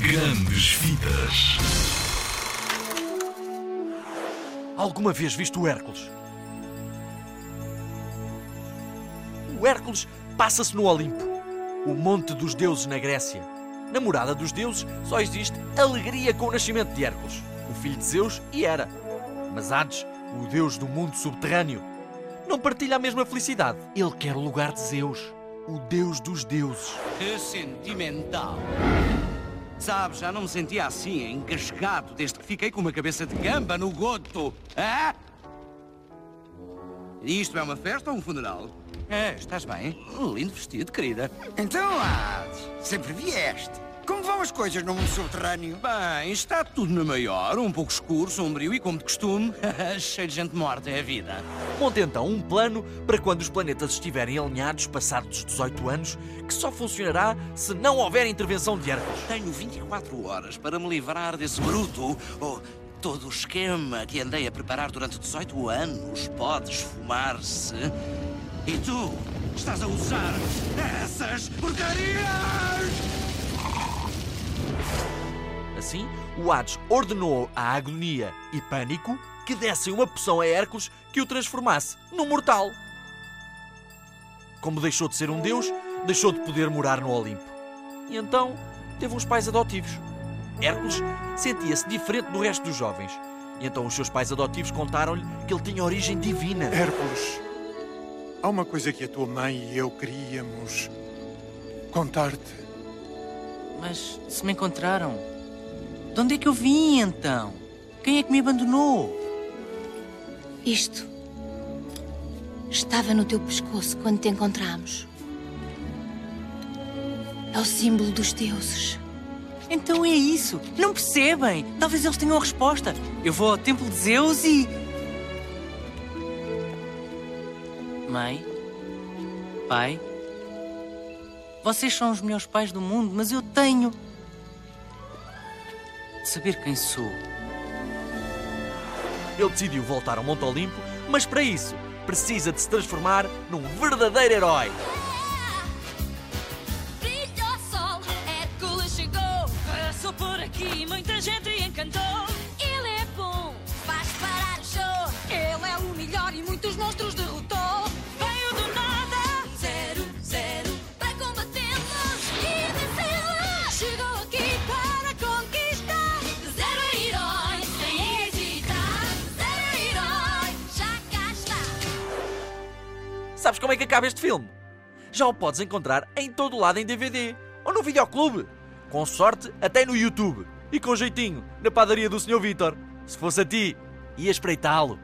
Grandes Vidas. Alguma vez viste o Hércules? O Hércules passa-se no Olimpo, o monte dos deuses na Grécia. Na morada dos deuses só existe alegria com o nascimento de Hércules, o filho de Zeus e Hera. Mas Hades, o deus do mundo subterrâneo, não partilha a mesma felicidade. Ele quer o lugar de Zeus, o deus dos deuses. Que sentimental. Sabe, já não me sentia assim, encascado, desde que fiquei com uma cabeça de gamba no goto. Hã? Isto é uma festa ou um funeral? É, estás bem? Lindo vestido, querida. Então, Hades, sempre vieste. Como vão as coisas no mundo subterrâneo? Bem, está tudo na maior, um pouco escuro, sombrio e como de costume, cheio de gente morta é a vida. Monte então um plano para quando os planetas estiverem alinhados passados os 18 anos, que só funcionará se não houver intervenção de Hércules. Tenho 24 horas para me livrar desse bruto. Oh, todo o esquema que andei a preparar durante 18 anos pode esfumar-se. E tu estás a usar essas porcarias! Assim, o Hades ordenou à agonia e pânico que dessem uma poção a Hércules que o transformasse num mortal. Como deixou de ser um deus, deixou de poder morar no Olimpo. E então teve uns pais adotivos. Hércules sentia-se diferente do resto dos jovens. E então os seus pais adotivos contaram-lhe que ele tinha origem divina. Hércules, há uma coisa que a tua mãe e eu queríamos contar-te. Mas se me encontraram, de onde é que eu vim então? Quem é que me abandonou? Isto estava no teu pescoço quando te encontramos. É o símbolo dos deuses. Então é isso. Não percebem? Talvez eles tenham a resposta. Eu vou ao templo de Zeus e. Mãe? Pai? Vocês são os melhores pais do mundo, mas eu tenho. De saber quem sou. Ele decidiu voltar ao Monte Olimpo, mas para isso precisa de se transformar num verdadeiro herói. Sabes como é que acaba este filme? Já o podes encontrar em todo lado em DVD ou no videoclube. Com sorte, até no YouTube. E com jeitinho, na padaria do Sr. Vitor. Se fosse a ti, ia espreitá-lo.